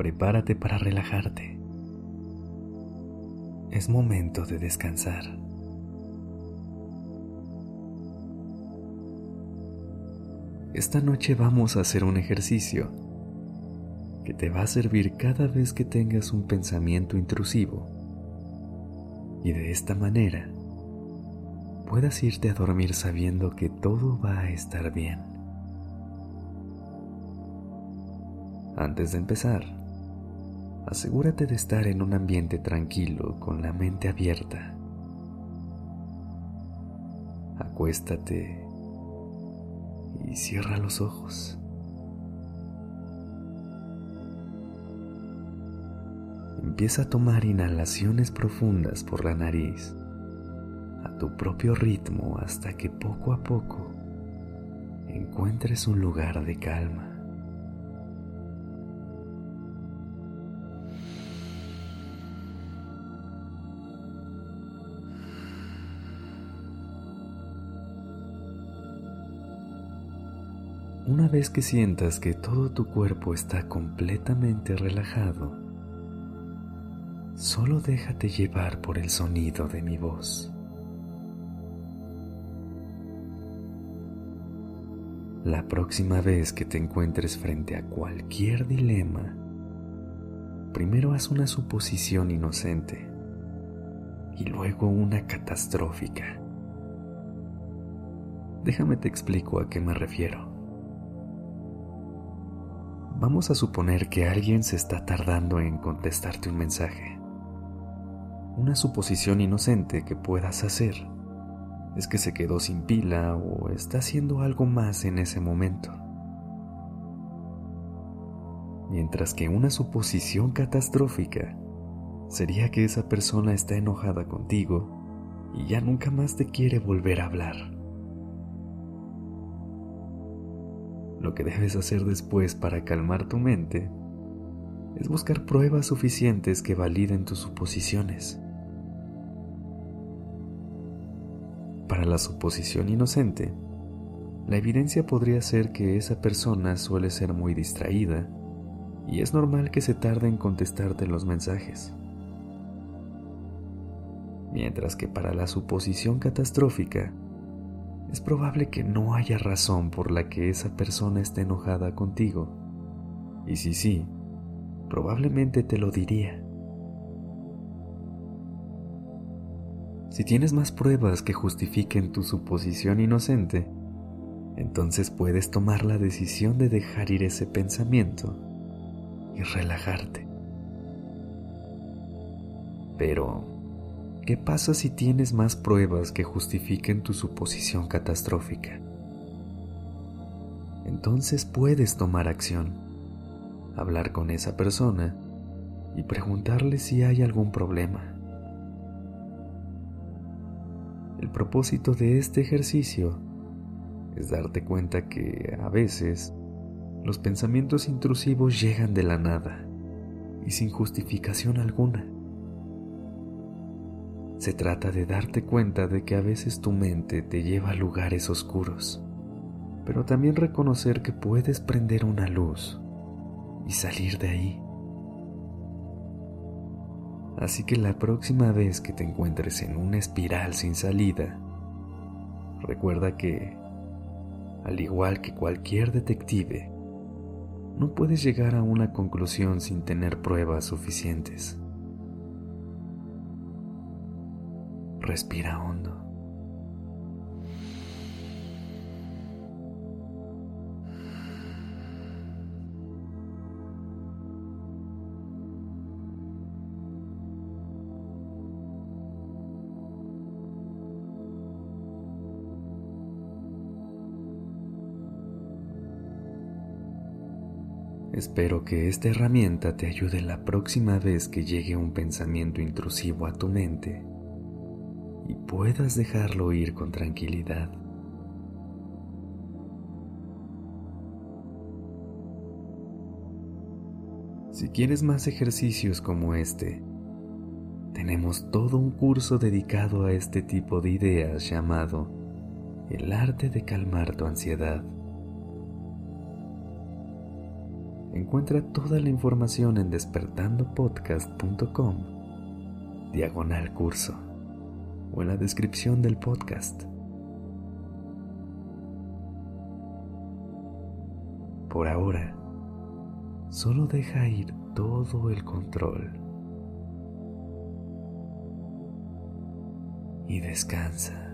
Prepárate para relajarte. Es momento de descansar. Esta noche vamos a hacer un ejercicio que te va a servir cada vez que tengas un pensamiento intrusivo y de esta manera puedas irte a dormir sabiendo que todo va a estar bien. Antes de empezar, asegúrate de estar en un ambiente tranquilo con la mente abierta. Acuéstate y cierra los ojos. Empieza a tomar inhalaciones profundas por la nariz a tu propio ritmo hasta que poco a poco encuentres un lugar de calma. Una vez que sientas que todo tu cuerpo está completamente relajado, solo déjate llevar por el sonido de mi voz. La próxima vez que te encuentres frente a cualquier dilema, primero haz una suposición inocente y luego una catastrófica. Déjame te explico a qué me refiero. Vamos a suponer que alguien se está tardando en contestarte un mensaje. Una suposición inocente que puedas hacer es que se quedó sin pila o está haciendo algo más en ese momento. Mientras que una suposición catastrófica sería que esa persona está enojada contigo y ya nunca más te quiere volver a hablar. Lo que debes hacer después para calmar tu mente es buscar pruebas suficientes que validen tus suposiciones. Para la suposición inocente, la evidencia podría ser que esa persona suele ser muy distraída y es normal que se tarde en contestarte los mensajes. Mientras que para la suposición catastrófica, es probable que no haya razón por la que esa persona esté enojada contigo. Y si sí, probablemente te lo diría. Si tienes más pruebas que justifiquen tu suposición inocente, entonces puedes tomar la decisión de dejar ir ese pensamiento y relajarte. Pero ¿Qué pasa si tienes más pruebas que justifiquen tu suposición catastrófica? Entonces puedes tomar acción, hablar con esa persona y preguntarle si hay algún problema. El propósito de este ejercicio es darte cuenta que a veces los pensamientos intrusivos llegan de la nada y sin justificación alguna. Se trata de darte cuenta de que a veces tu mente te lleva a lugares oscuros, pero también reconocer que puedes prender una luz y salir de ahí. Así que la próxima vez que te encuentres en una espiral sin salida, recuerda que, al igual que cualquier detective, no puedes llegar a una conclusión sin tener pruebas suficientes. respira hondo. Espero que esta herramienta te ayude la próxima vez que llegue un pensamiento intrusivo a tu mente y puedas dejarlo ir con tranquilidad. Si quieres más ejercicios como este, tenemos todo un curso dedicado a este tipo de ideas llamado El arte de calmar tu ansiedad. Encuentra toda la información en despertandopodcast.com, diagonal curso, o en la descripción del podcast. Por ahora, solo deja ir todo el control y descansa.